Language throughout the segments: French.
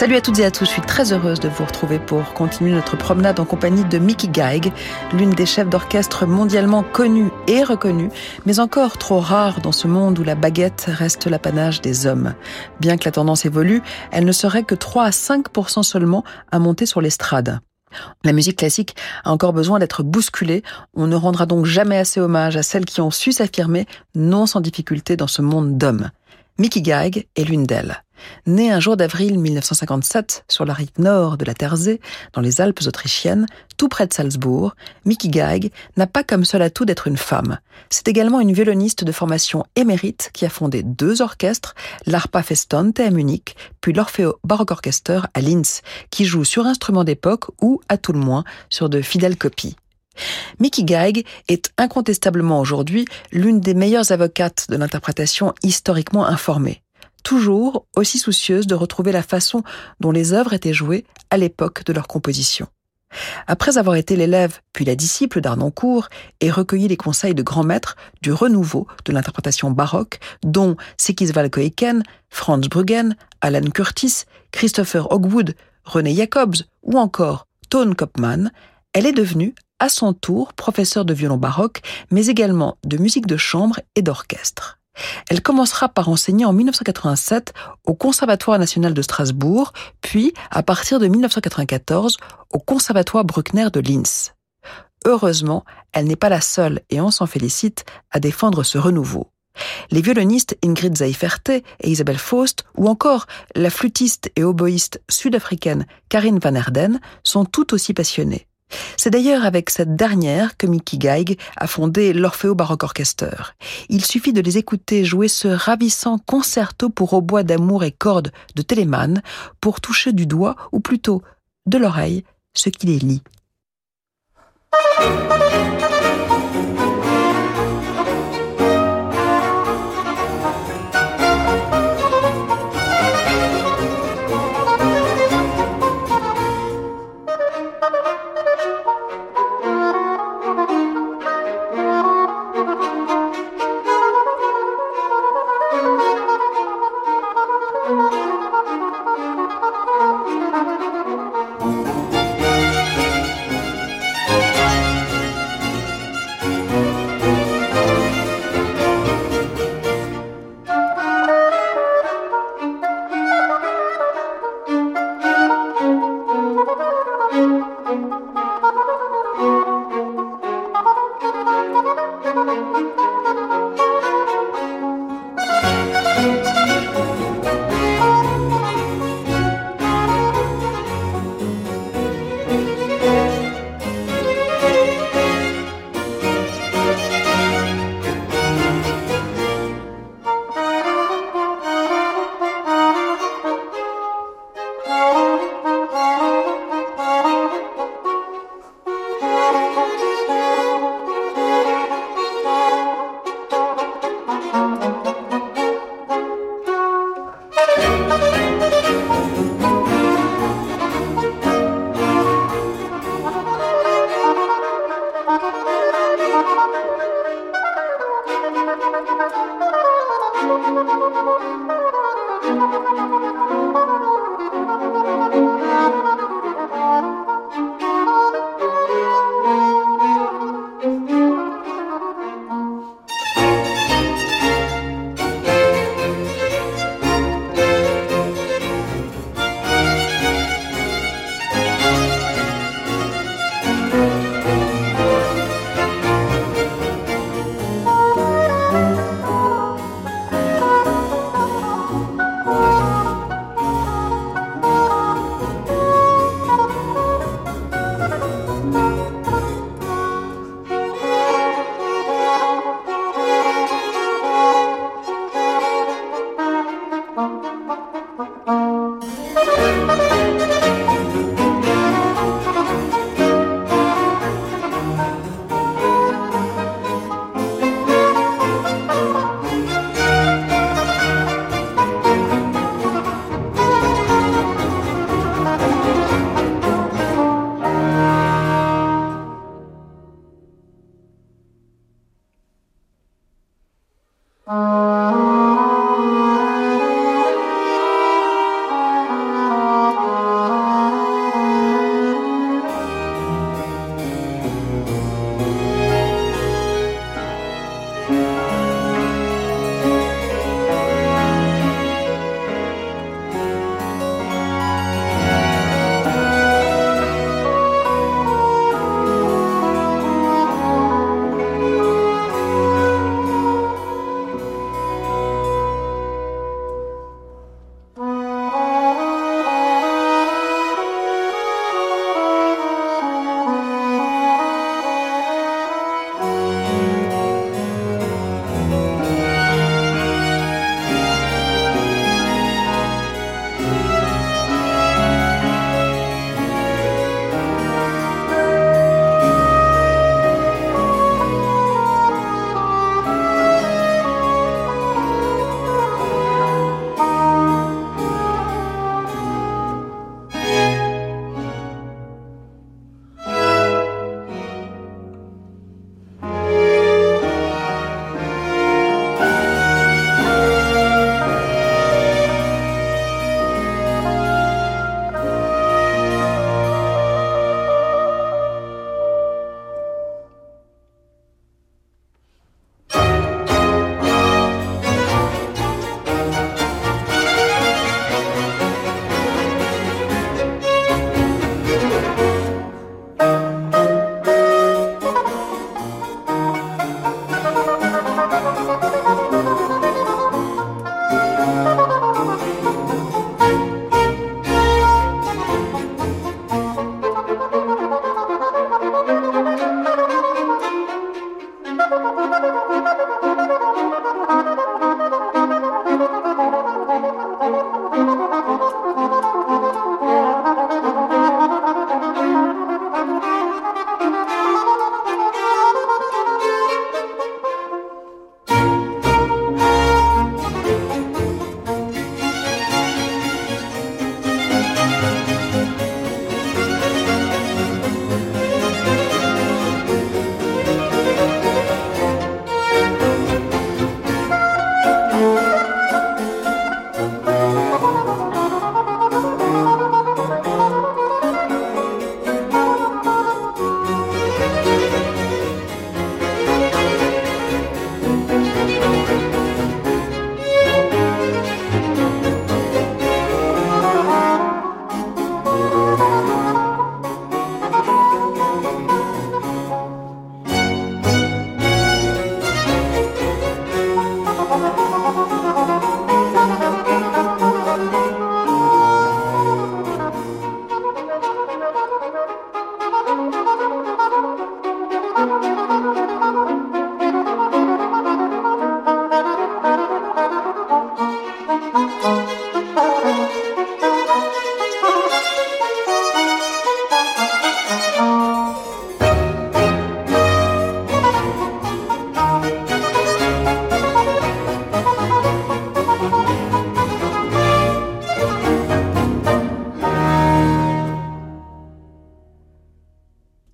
Salut à toutes et à tous, je suis très heureuse de vous retrouver pour continuer notre promenade en compagnie de Mickey Geig, l'une des chefs d'orchestre mondialement connues et reconnues, mais encore trop rare dans ce monde où la baguette reste l'apanage des hommes. Bien que la tendance évolue, elle ne serait que 3 à 5% seulement à monter sur l'estrade. La musique classique a encore besoin d'être bousculée. On ne rendra donc jamais assez hommage à celles qui ont su s'affirmer non sans difficulté dans ce monde d'hommes. Mickey Geig est l'une d'elles. Née un jour d'avril 1957 sur la rive nord de la Terzée, dans les Alpes autrichiennes, tout près de Salzbourg, Mickey Geig n'a pas comme seul atout d'être une femme. C'est également une violoniste de formation émérite qui a fondé deux orchestres, l'Arpa Festante à Munich, puis l'Orfeo Baroque Orchester à Linz, qui joue sur instruments d'époque ou, à tout le moins, sur de fidèles copies. Mickey Geig est incontestablement aujourd'hui l'une des meilleures avocates de l'interprétation historiquement informée toujours aussi soucieuse de retrouver la façon dont les œuvres étaient jouées à l'époque de leur composition. Après avoir été l'élève puis la disciple d'Arnoncourt et recueilli les conseils de grands maîtres du renouveau de l'interprétation baroque, dont Sikisval Koeken, Franz Bruggen, Alan Curtis, Christopher Hogwood, René Jacobs ou encore Tone Kopman, elle est devenue à son tour professeure de violon baroque, mais également de musique de chambre et d'orchestre. Elle commencera par enseigner en 1987 au Conservatoire national de Strasbourg, puis à partir de 1994 au Conservatoire Bruckner de Linz. Heureusement, elle n'est pas la seule, et on s'en félicite, à défendre ce renouveau. Les violonistes Ingrid Zaiferte et Isabelle Faust, ou encore la flûtiste et oboïste sud-africaine Karine Van Erden, sont tout aussi passionnées. C'est d'ailleurs avec cette dernière que Mickey Geig a fondé l'Orfeo Baroque Orchester. Il suffit de les écouter jouer ce ravissant concerto pour hautbois d'amour et cordes de Telemann pour toucher du doigt, ou plutôt de l'oreille, ce qui les lie.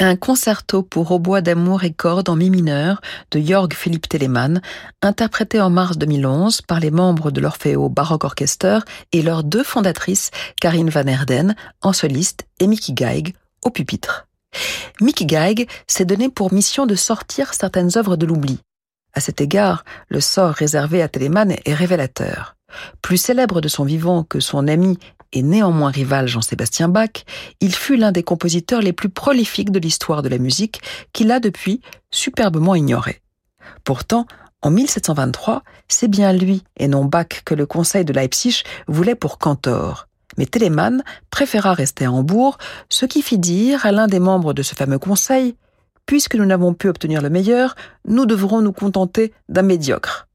Un concerto pour hautbois d'amour et cordes en mi mineur de Jörg Philipp Telemann, interprété en mars 2011 par les membres de l'Orfeo Baroque Orchester et leurs deux fondatrices, Karine Van Erden, en soliste, et Mickey Geig, au pupitre. Mickey Geig s'est donné pour mission de sortir certaines œuvres de l'oubli. À cet égard, le sort réservé à Telemann est révélateur. Plus célèbre de son vivant que son ami et néanmoins rival Jean-Sébastien Bach, il fut l'un des compositeurs les plus prolifiques de l'histoire de la musique qu'il a depuis superbement ignoré. Pourtant, en 1723, c'est bien lui et non Bach que le conseil de Leipzig voulait pour cantor. Mais Telemann préféra rester à Hambourg, ce qui fit dire à l'un des membres de ce fameux conseil Puisque nous n'avons pu obtenir le meilleur, nous devrons nous contenter d'un médiocre.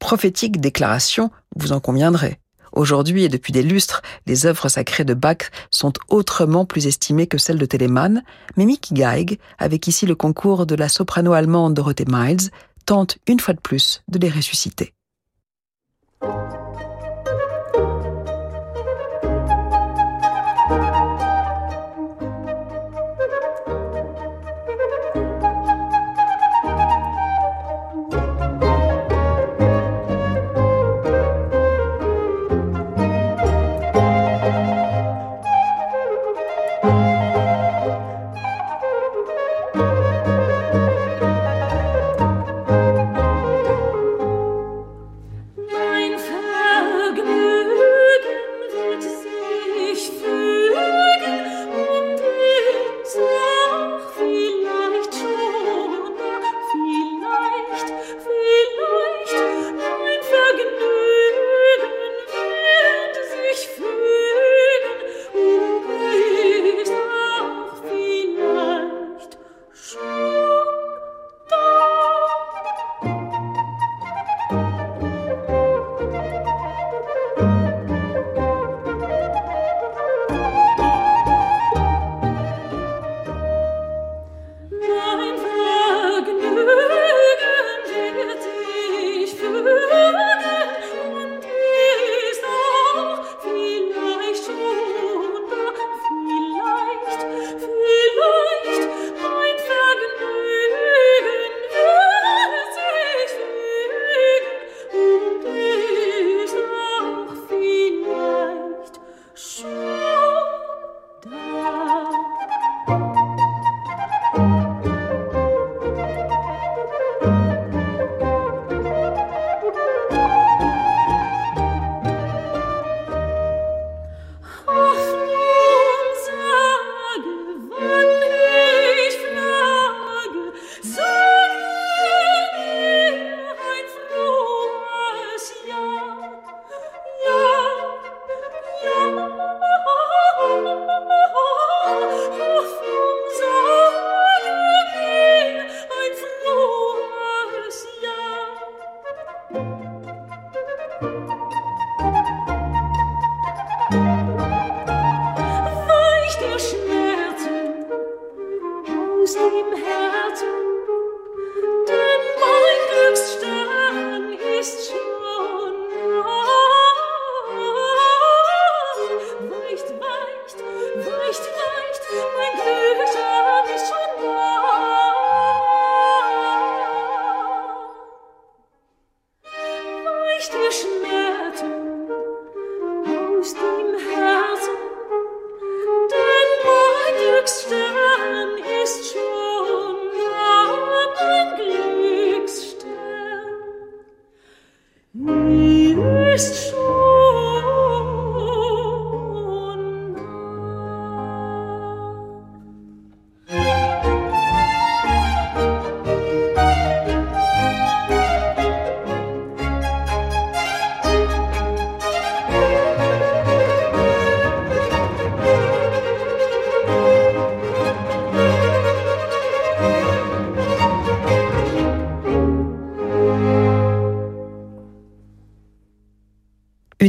Prophétique déclaration, vous en conviendrez. Aujourd'hui et depuis des lustres, les œuvres sacrées de Bach sont autrement plus estimées que celles de Telemann, mais Mickey Geig, avec ici le concours de la soprano allemande Dorothée Miles, tente une fois de plus de les ressusciter.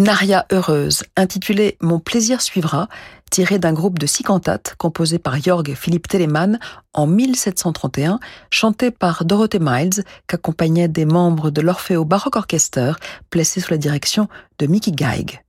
Une aria heureuse, intitulée Mon plaisir suivra, tirée d'un groupe de six cantates composé par Jörg Philipp Telemann en 1731, chantée par Dorothée Miles, qu'accompagnaient des membres de l'Orfeo Baroque Orchester, placés sous la direction de Mickey Geig.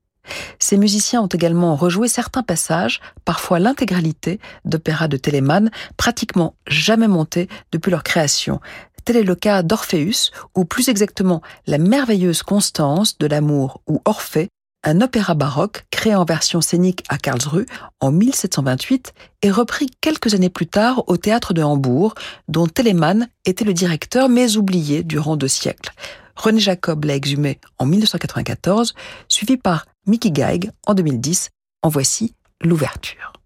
Ces musiciens ont également rejoué certains passages, parfois l'intégralité, d'opéras de Telemann, pratiquement jamais montés depuis leur création. Tel est le cas d'Orpheus, ou plus exactement La merveilleuse constance de l'amour ou Orphée, un opéra baroque créé en version scénique à Karlsruhe en 1728 et repris quelques années plus tard au théâtre de Hambourg, dont Telemann était le directeur mais oublié durant deux siècles. René Jacob l'a exhumé en 1994, suivi par Mickey Geig en 2010. En voici l'ouverture.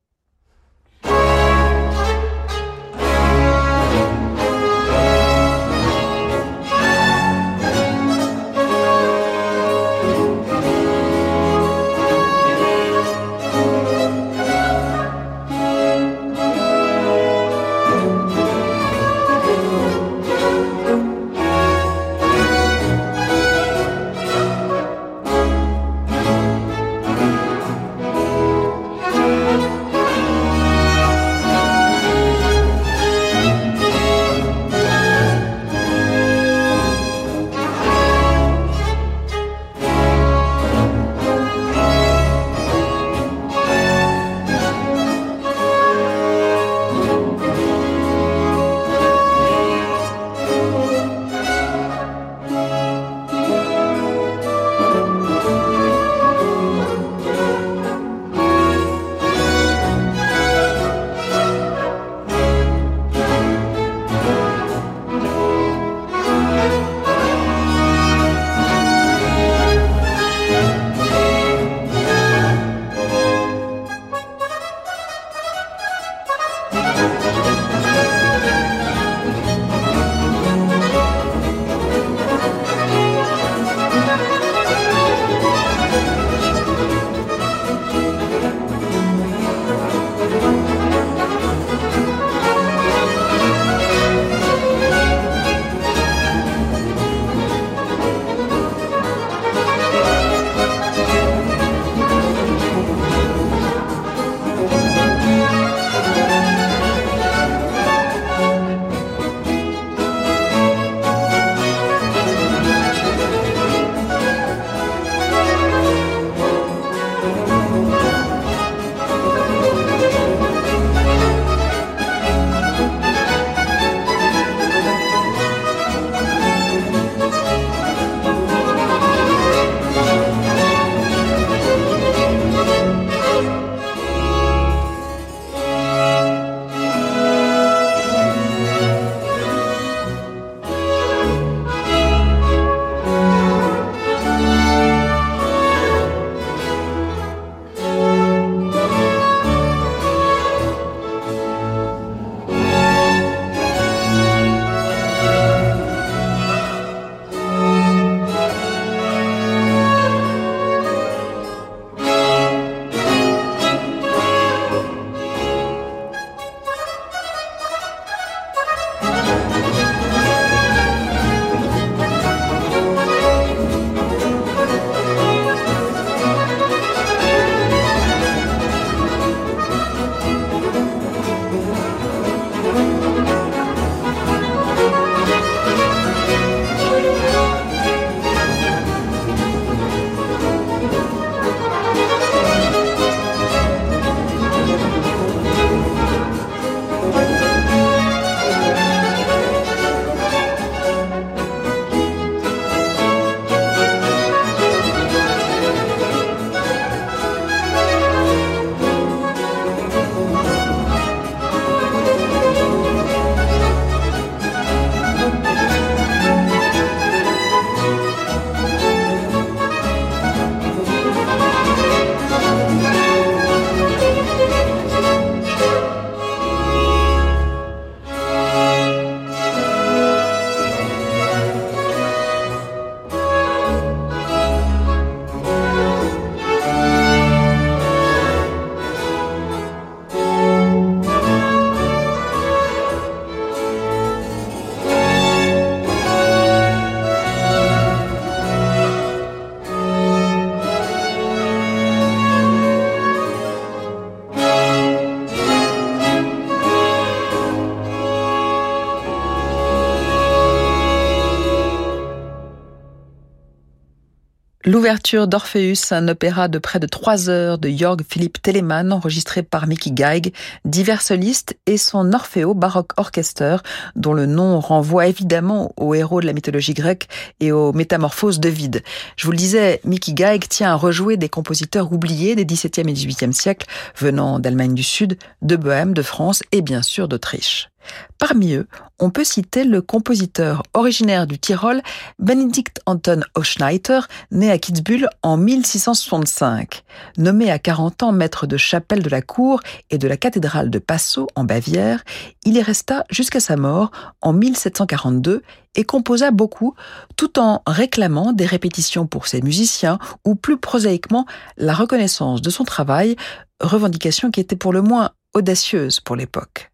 L'ouverture d'Orpheus, un opéra de près de trois heures de Jörg Philipp Telemann, enregistré par Mickey Geig, divers solistes et son Orfeo Baroque Orchester, dont le nom renvoie évidemment aux héros de la mythologie grecque et aux métamorphoses de vide. Je vous le disais, Mickey Geig tient à rejouer des compositeurs oubliés des XVIIe et XVIIIe siècles, venant d'Allemagne du Sud, de Bohême, de France et bien sûr d'Autriche. Parmi eux, on peut citer le compositeur originaire du Tyrol, Benedikt Anton Oschneiter, né à Kitzbühel en 1665. Nommé à 40 ans maître de chapelle de la cour et de la cathédrale de Passau en Bavière, il y resta jusqu'à sa mort en 1742 et composa beaucoup tout en réclamant des répétitions pour ses musiciens ou plus prosaïquement la reconnaissance de son travail, revendication qui était pour le moins audacieuse pour l'époque.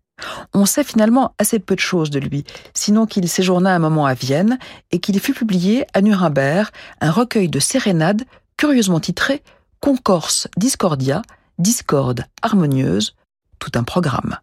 On sait finalement assez peu de choses de lui, sinon qu'il séjourna un moment à Vienne et qu'il fut publié à Nuremberg un recueil de sérénades curieusement titré Concorse Discordia, discorde harmonieuse, tout un programme.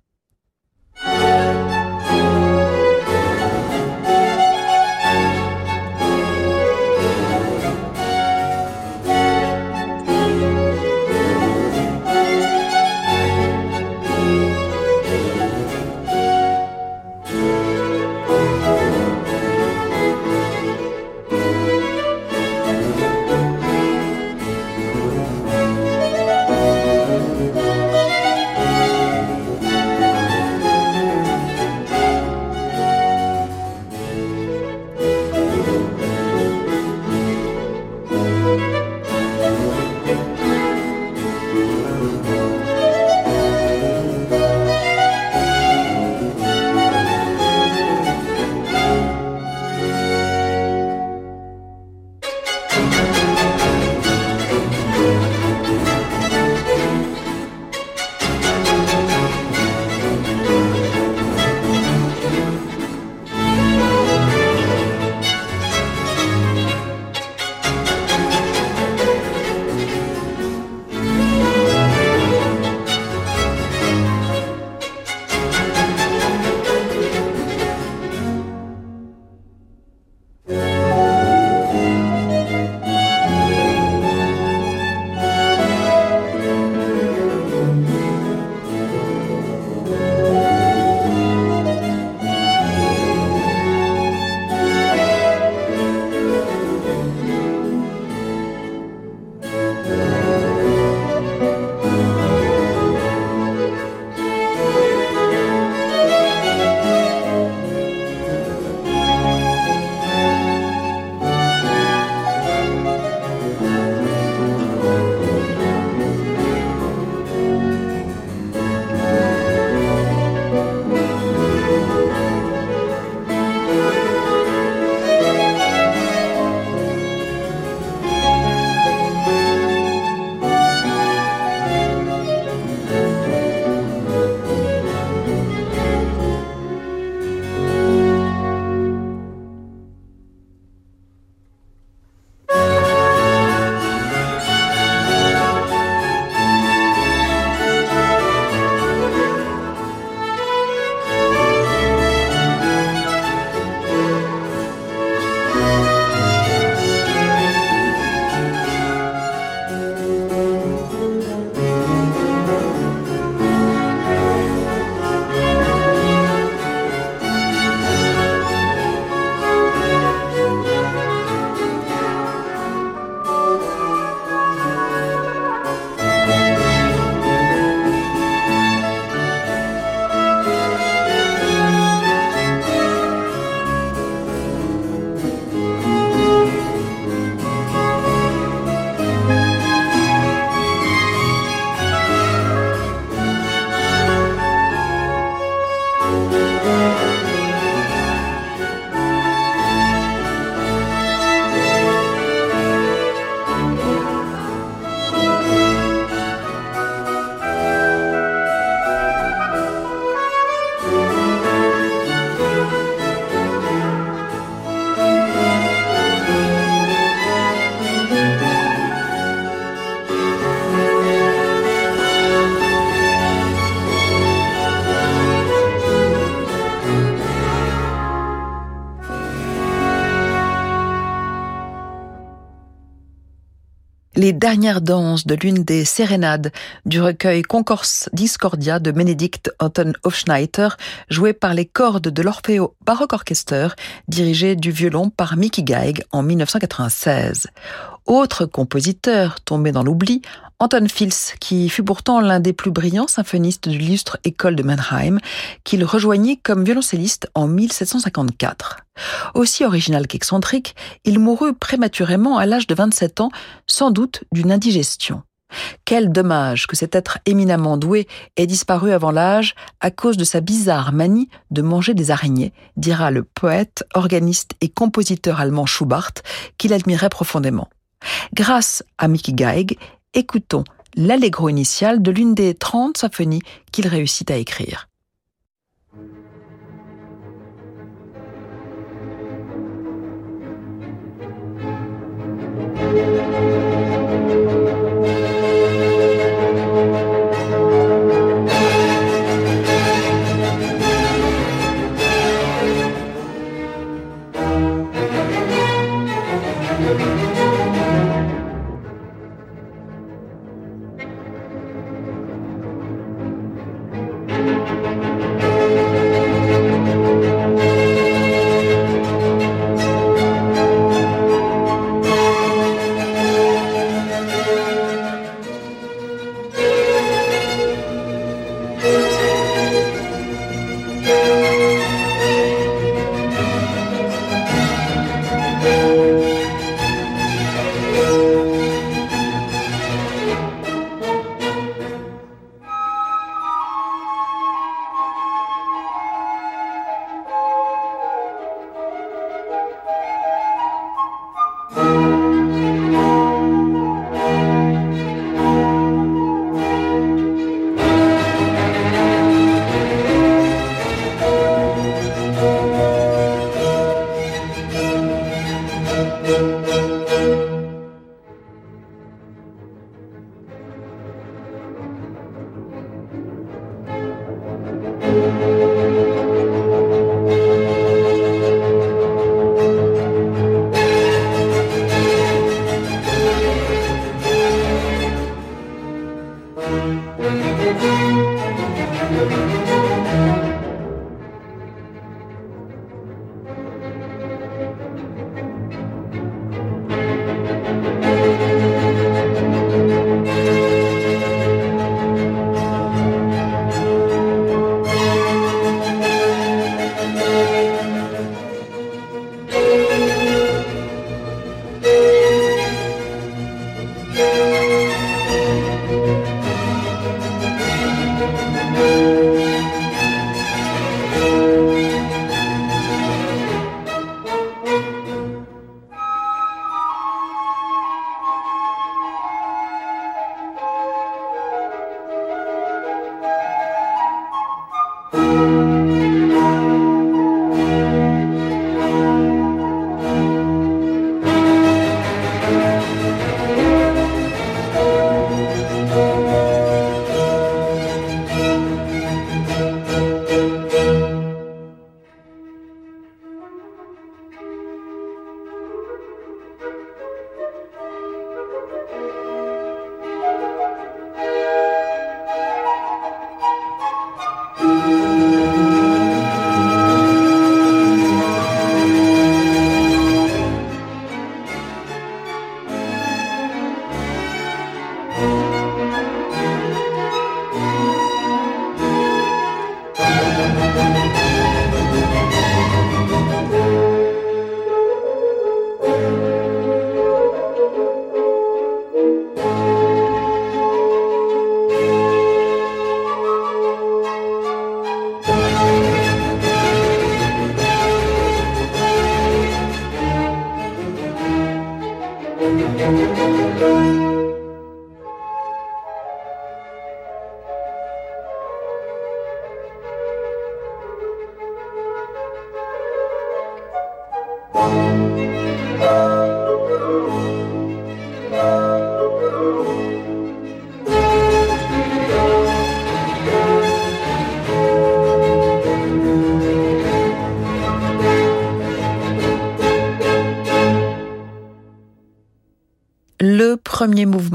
Les dernières danses de l'une des sérénades du recueil Concourse Discordia de Benedict Anton Hofschneider, joué par les cordes de l'Orfeo Baroque Orchester, dirigé du violon par Mickey Geig en 1996. Autre compositeur tombé dans l'oubli, Anton Fils, qui fut pourtant l'un des plus brillants symphonistes de l'illustre école de Mannheim, qu'il rejoignit comme violoncelliste en 1754. Aussi original qu'excentrique, il mourut prématurément à l'âge de 27 ans, sans doute d'une indigestion. Quel dommage que cet être éminemment doué ait disparu avant l'âge à cause de sa bizarre manie de manger des araignées, dira le poète, organiste et compositeur allemand Schubart, qu'il admirait profondément. Grâce à Mickey Geig, écoutons l'allegro initial de l'une des 30 symphonies qu'il réussit à écrire.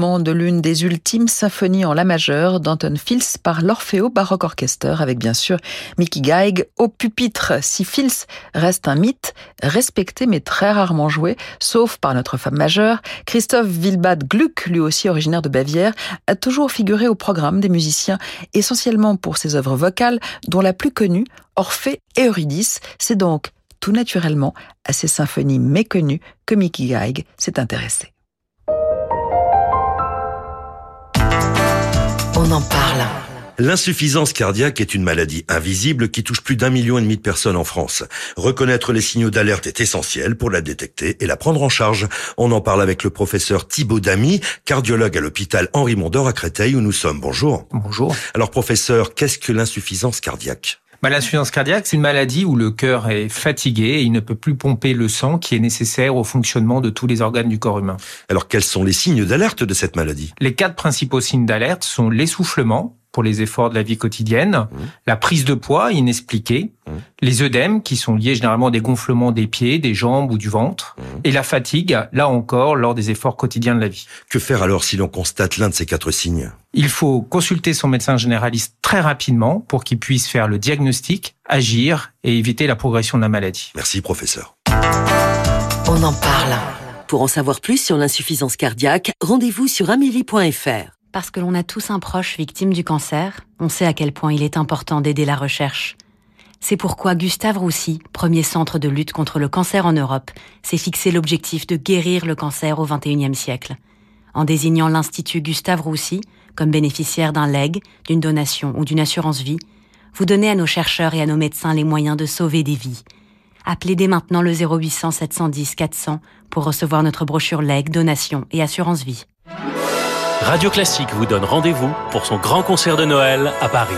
De l'une des ultimes symphonies en la majeure d'Anton Fils par l'Orfeo Baroque Orchestra avec bien sûr Mickey Geig au pupitre. Si Fils reste un mythe, respecté mais très rarement joué, sauf par notre femme majeure, Christophe Wilbad Gluck, lui aussi originaire de Bavière, a toujours figuré au programme des musiciens, essentiellement pour ses œuvres vocales, dont la plus connue, Orphée et Eurydice. C'est donc tout naturellement à ces symphonies méconnues que Mickey Geig s'est intéressé. On en parle. L'insuffisance cardiaque est une maladie invisible qui touche plus d'un million et demi de personnes en France. Reconnaître les signaux d'alerte est essentiel pour la détecter et la prendre en charge. On en parle avec le professeur Thibaut Damy, cardiologue à l'hôpital Henri Mondor à Créteil où nous sommes. Bonjour. Bonjour. Alors professeur, qu'est-ce que l'insuffisance cardiaque? Bah, L'insuffisance cardiaque, c'est une maladie où le cœur est fatigué et il ne peut plus pomper le sang qui est nécessaire au fonctionnement de tous les organes du corps humain. Alors quels sont les signes d'alerte de cette maladie? Les quatre principaux signes d'alerte sont l'essoufflement, pour les efforts de la vie quotidienne, mmh. la prise de poids inexpliquée, mmh. les œdèmes qui sont liés généralement à des gonflements des pieds, des jambes ou du ventre, mmh. et la fatigue, là encore, lors des efforts quotidiens de la vie. Que faire alors si l'on constate l'un de ces quatre signes? Il faut consulter son médecin généraliste très rapidement pour qu'il puisse faire le diagnostic, agir et éviter la progression de la maladie. Merci professeur. On en parle. Pour en savoir plus sur l'insuffisance cardiaque, rendez-vous sur amélie.fr. Parce que l'on a tous un proche victime du cancer, on sait à quel point il est important d'aider la recherche. C'est pourquoi Gustave Roussy, premier centre de lutte contre le cancer en Europe, s'est fixé l'objectif de guérir le cancer au XXIe siècle. En désignant l'Institut Gustave Roussy comme bénéficiaire d'un leg, d'une donation ou d'une assurance vie, vous donnez à nos chercheurs et à nos médecins les moyens de sauver des vies. Appelez dès maintenant le 0800 710 400 pour recevoir notre brochure leg, donation et assurance vie. Radio Classique vous donne rendez-vous pour son grand concert de Noël à Paris.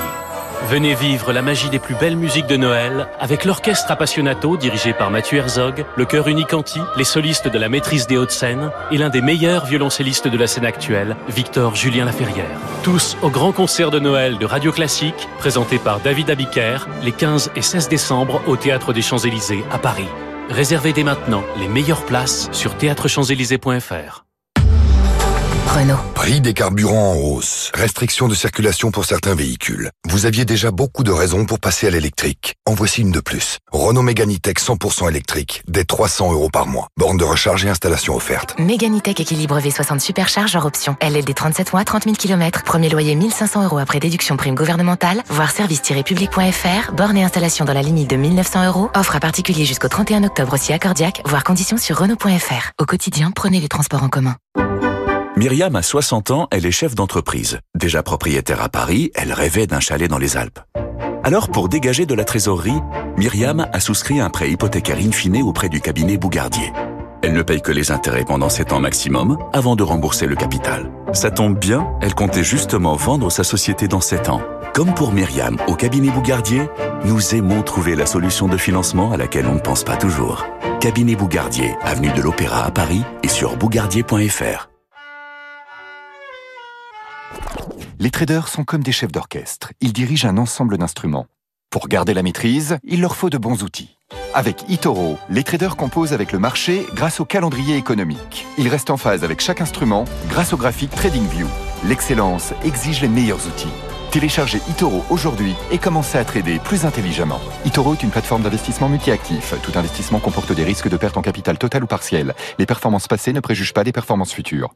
Venez vivre la magie des plus belles musiques de Noël avec l'orchestre Appassionato dirigé par Mathieu Herzog, le chœur Unicanti, les solistes de la maîtrise des Hauts-de-Seine et l'un des meilleurs violoncellistes de la scène actuelle, Victor Julien Laferrière. Tous au grand concert de Noël de Radio Classique, présenté par David Abiker les 15 et 16 décembre au Théâtre des Champs-Élysées à Paris. Réservez dès maintenant les meilleures places sur théâtrechamps-élysées.fr. Prix des carburants en hausse. Restriction de circulation pour certains véhicules. Vous aviez déjà beaucoup de raisons pour passer à l'électrique. En voici une de plus. Renault Meganitech 100% électrique. Dès 300 euros par mois. Borne de recharge et installation offerte. Meganitech équilibre V60 supercharge hors option. LLD 37 mois, 30 000 km. Premier loyer 1500 euros après déduction prime gouvernementale. Voir service-public.fr. Borne et installation dans la limite de 1900 euros. Offre à particulier jusqu'au 31 octobre aussi accordiaque. Voir conditions sur Renault.fr. Au quotidien, prenez les transports en commun. Myriam a 60 ans, elle est chef d'entreprise. Déjà propriétaire à Paris, elle rêvait d'un chalet dans les Alpes. Alors, pour dégager de la trésorerie, Myriam a souscrit un prêt hypothécaire in fine auprès du cabinet Bougardier. Elle ne paye que les intérêts pendant 7 ans maximum avant de rembourser le capital. Ça tombe bien, elle comptait justement vendre sa société dans 7 ans. Comme pour Myriam au cabinet Bougardier, nous aimons trouver la solution de financement à laquelle on ne pense pas toujours. Cabinet Bougardier, avenue de l'Opéra à Paris et sur bougardier.fr. Les traders sont comme des chefs d'orchestre. Ils dirigent un ensemble d'instruments. Pour garder la maîtrise, il leur faut de bons outils. Avec eToro, les traders composent avec le marché grâce au calendrier économique. Ils restent en phase avec chaque instrument grâce au graphique TradingView. L'excellence exige les meilleurs outils. Téléchargez eToro aujourd'hui et commencez à trader plus intelligemment. eToro est une plateforme d'investissement multi-actif. Tout investissement comporte des risques de perte en capital total ou partiel. Les performances passées ne préjugent pas des performances futures.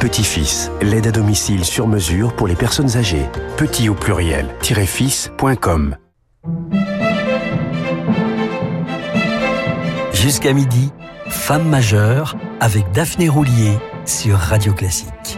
Petit-Fils, l'aide à domicile sur mesure pour les personnes âgées. Petit au pluriel-fils.com. Jusqu'à midi, Femme majeure avec Daphné Roulier sur Radio Classique.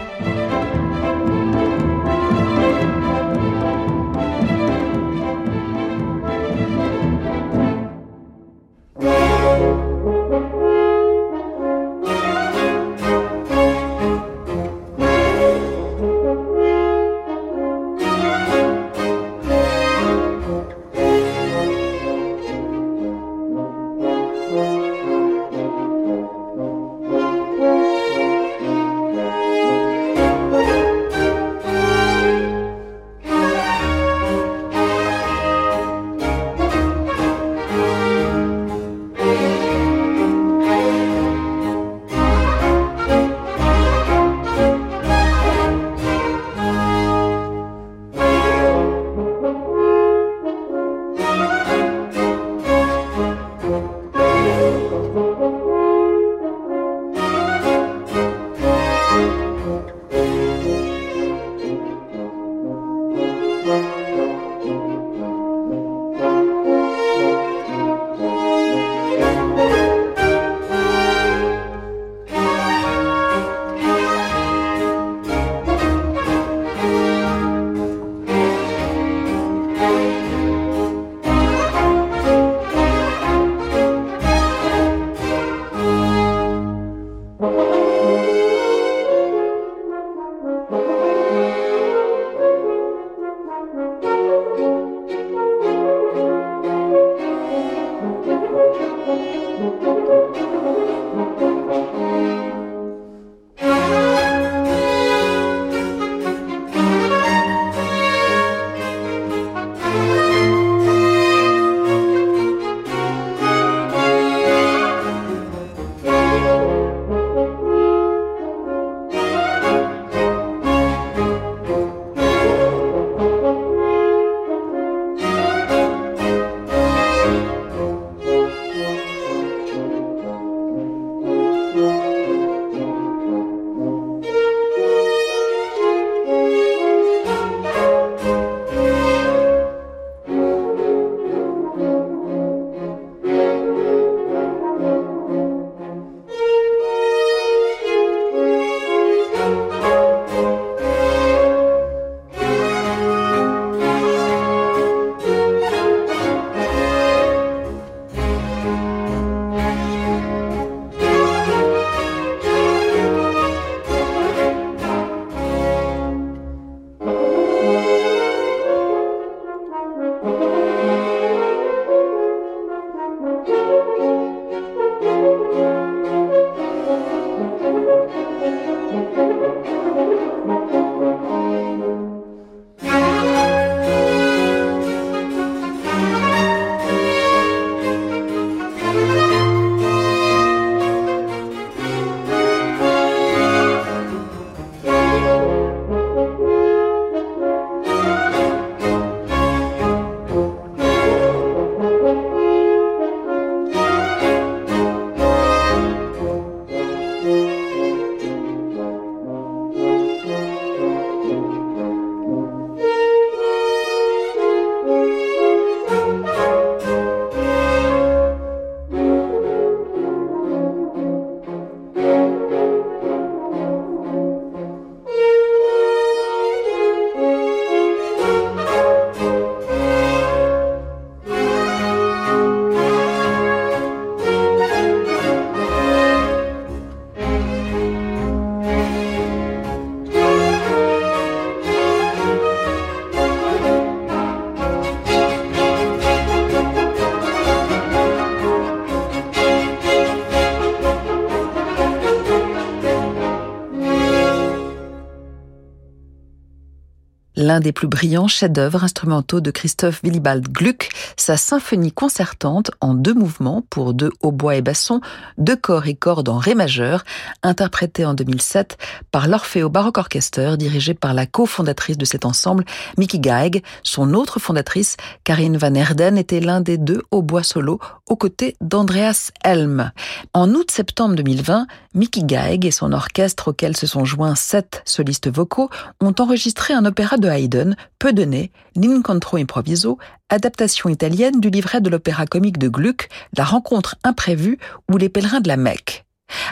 L'un des plus brillants chefs-d'œuvre instrumentaux de Christophe Willibald Gluck, sa symphonie concertante en deux mouvements pour deux hautbois et bassons, deux corps et cordes en ré majeur, interprétée en 2007 par l'Orfeo Baroque Orchester dirigé par la cofondatrice de cet ensemble, Mickey Geig. Son autre fondatrice, Karine Van Erden, était l'un des deux hautbois solo aux côtés d'Andreas Helm. En août-septembre 2020, Mickey Geig et son orchestre auquel se sont joints sept solistes vocaux ont enregistré un opéra de Haydn, peu donné, L'Incontro Improviso, adaptation italienne du livret de l'opéra comique de Gluck, La rencontre imprévue ou Les pèlerins de la Mecque.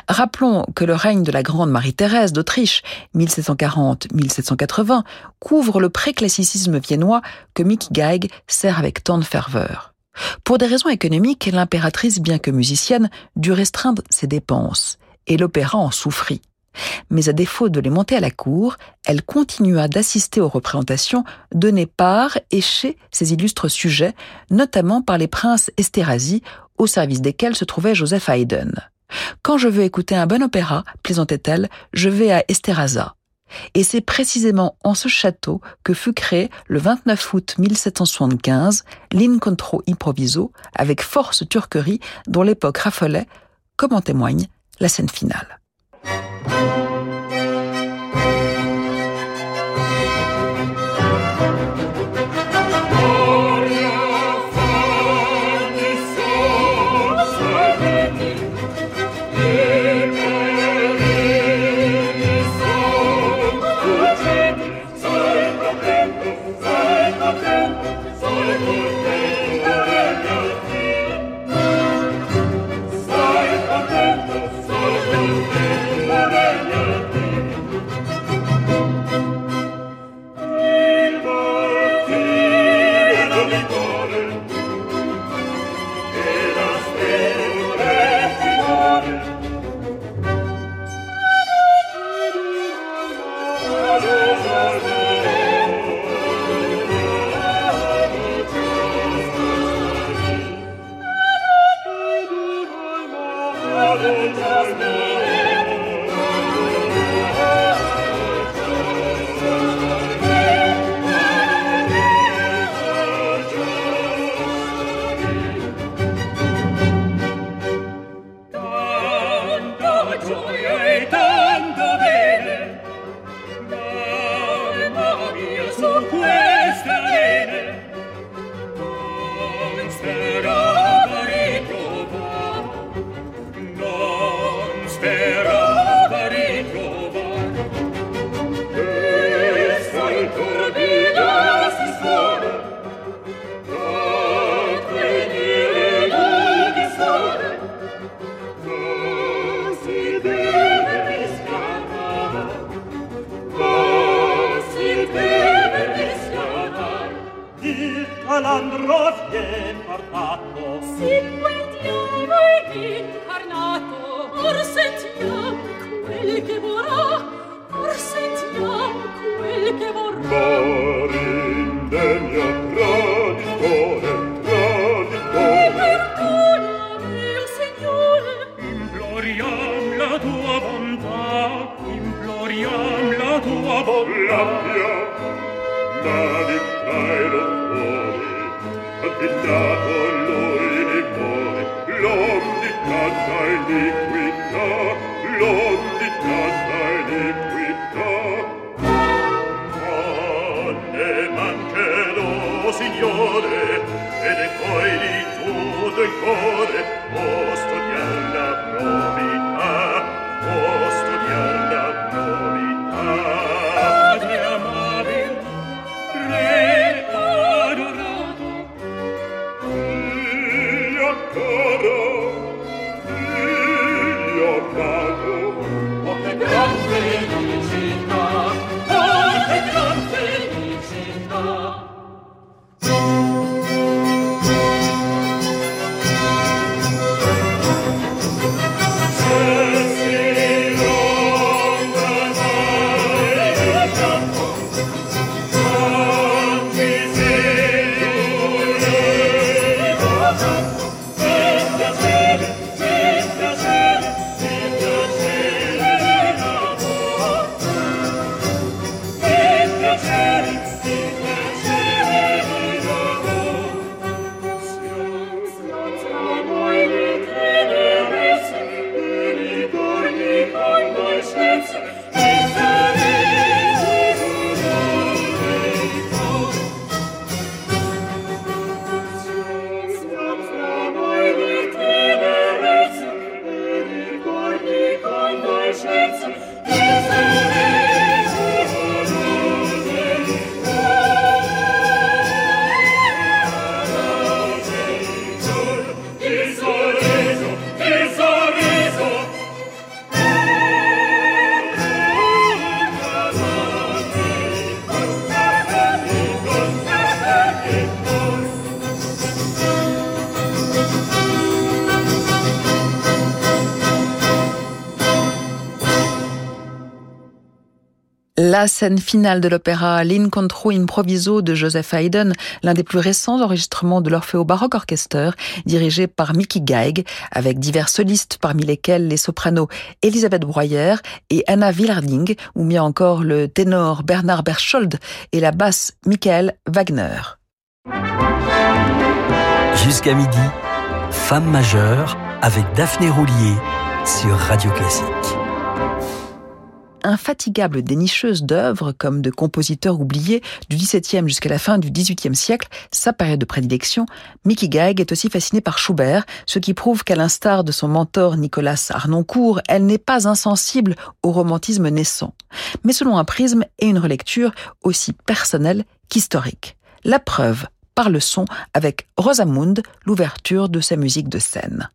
Rappelons que le règne de la grande Marie-Thérèse d'Autriche, 1740-1780, couvre le préclassicisme viennois que Mickey Geig sert avec tant de ferveur. Pour des raisons économiques, l'impératrice, bien que musicienne, dut restreindre ses dépenses, et l'opéra en souffrit. Mais à défaut de les monter à la cour, elle continua d'assister aux représentations données par et chez ses illustres sujets, notamment par les princes Esterhazy, au service desquels se trouvait Joseph Haydn. Quand je veux écouter un bon opéra, plaisantait-elle, je vais à Esterhaza. Et c'est précisément en ce château que fut créé le 29 août 1775 l'Incontro Improviso avec force turquerie dont l'époque raffolait, comme en témoigne la scène finale. Thank you. La scène finale de l'opéra L'Incontro Improviso de Joseph Haydn, l'un des plus récents enregistrements de l'Orfeo Baroque Orchester, dirigé par Mickey Geig, avec divers solistes parmi lesquels les sopranos Elisabeth Breuer et Anna Willarding, ou bien encore le ténor Bernard Berchold et la basse Michael Wagner. Jusqu'à midi, Femme majeure avec Daphné Roulier sur Radio Classique infatigable dénicheuse d'œuvres comme de compositeurs oubliés du XVIIe jusqu'à la fin du XVIIIe siècle, sa période de prédilection, Mickey Geig est aussi fascinée par Schubert, ce qui prouve qu'à l'instar de son mentor Nicolas Arnoncourt, elle n'est pas insensible au romantisme naissant, mais selon un prisme et une relecture aussi personnelle qu'historique. La preuve par le son avec Rosamund, l'ouverture de sa musique de scène.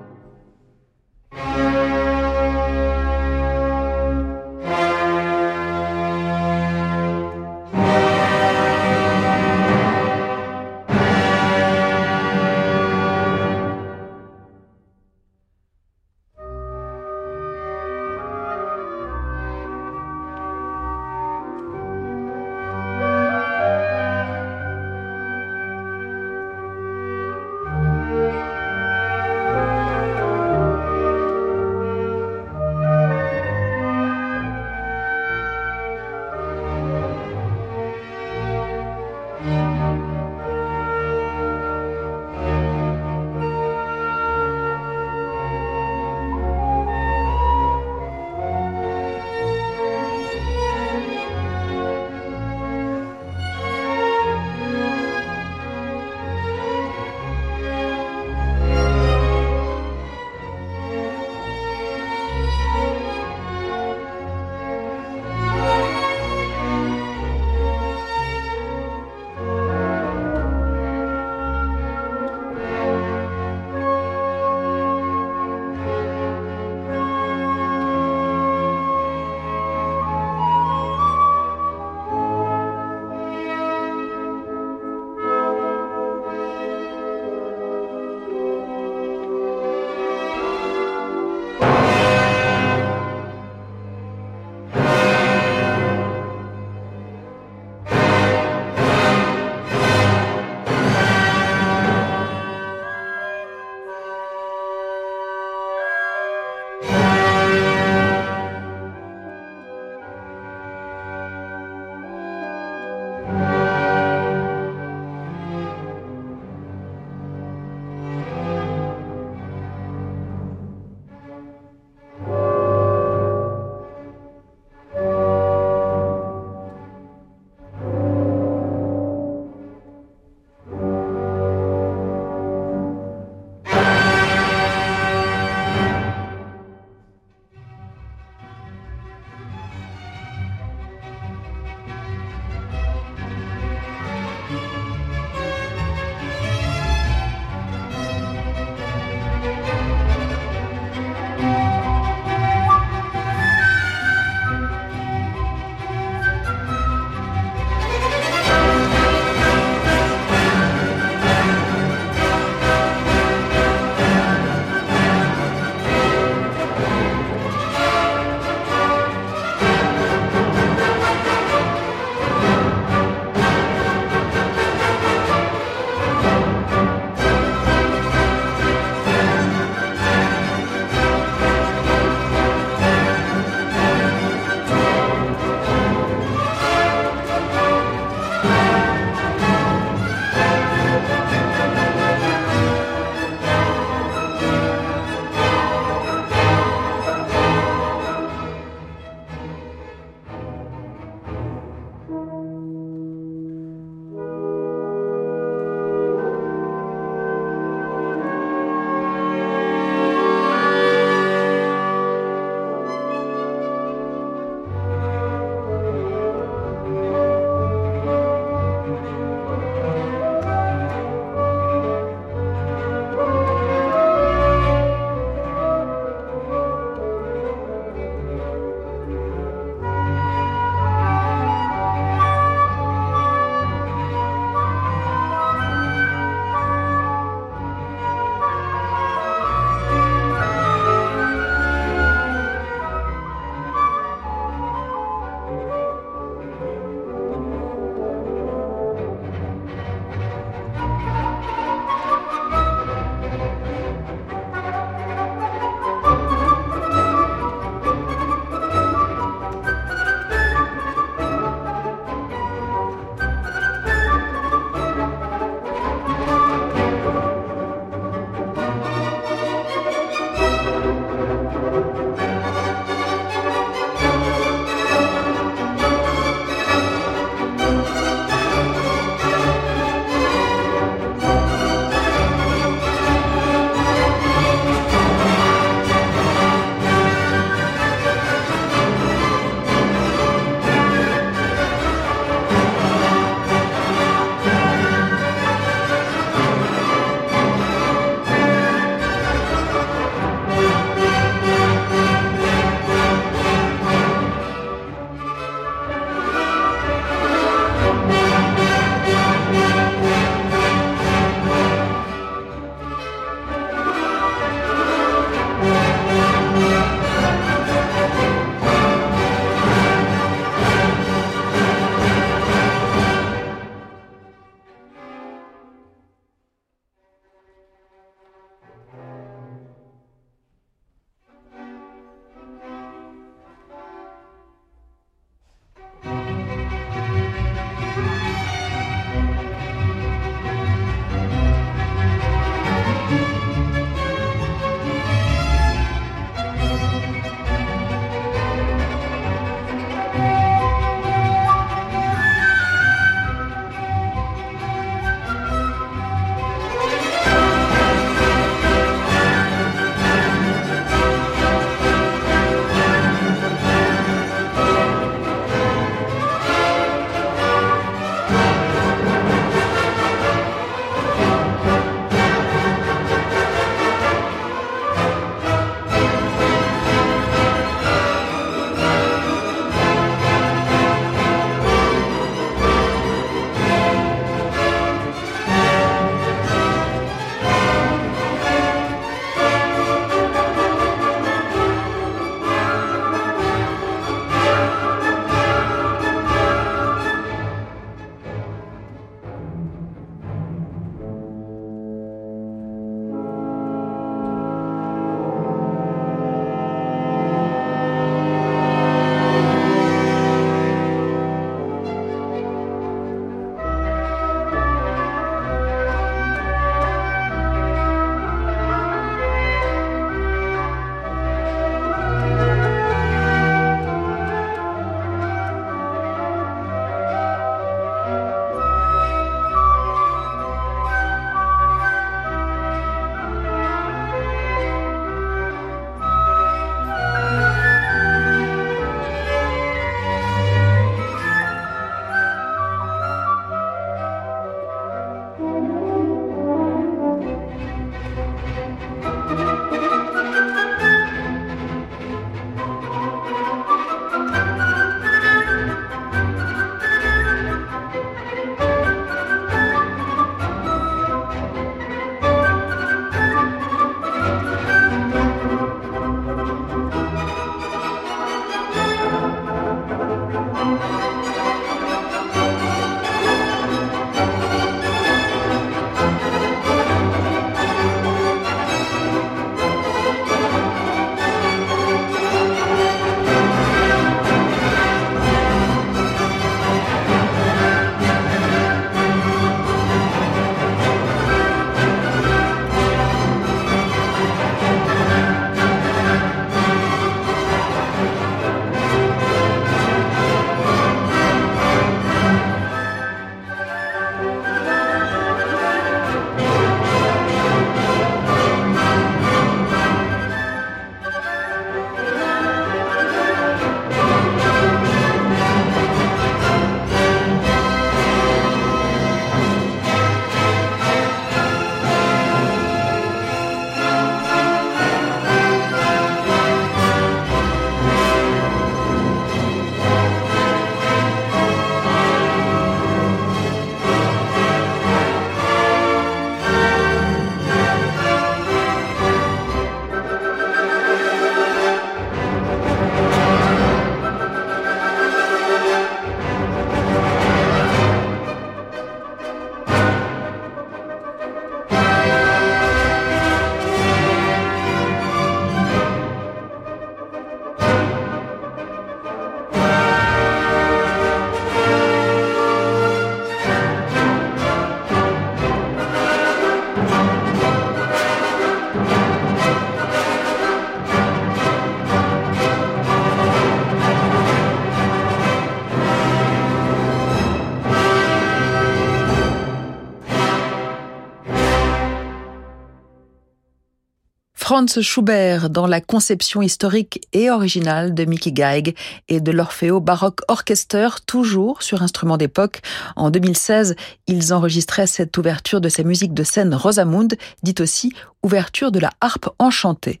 Franz Schubert dans la conception historique et originale de Mickey Geig et de l'Orfeo Baroque Orchester, toujours sur instrument d'époque. En 2016, ils enregistraient cette ouverture de sa musique de scène Rosamund, dite aussi ouverture de la harpe enchantée.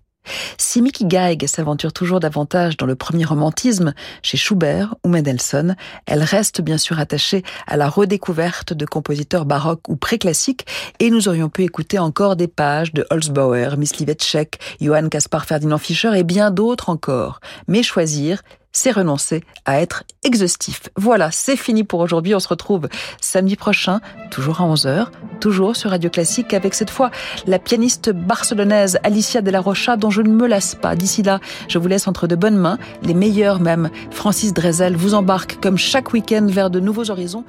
Si Mickey Geig s'aventure toujours davantage dans le premier romantisme, chez Schubert ou Mendelssohn, elle reste bien sûr attachée à la redécouverte de compositeurs baroques ou préclassiques et nous aurions pu écouter encore des pages de Holzbauer, Myslivecek, Johann Caspar Ferdinand Fischer et bien d'autres encore. Mais choisir, c'est renoncer à être exhaustif. Voilà, c'est fini pour aujourd'hui. On se retrouve samedi prochain, toujours à 11h, toujours sur Radio Classique, avec cette fois la pianiste barcelonaise Alicia de la Rocha, dont je ne me lasse pas. D'ici là, je vous laisse entre de bonnes mains, les meilleurs même. Francis Drezel vous embarque comme chaque week-end vers de nouveaux horizons.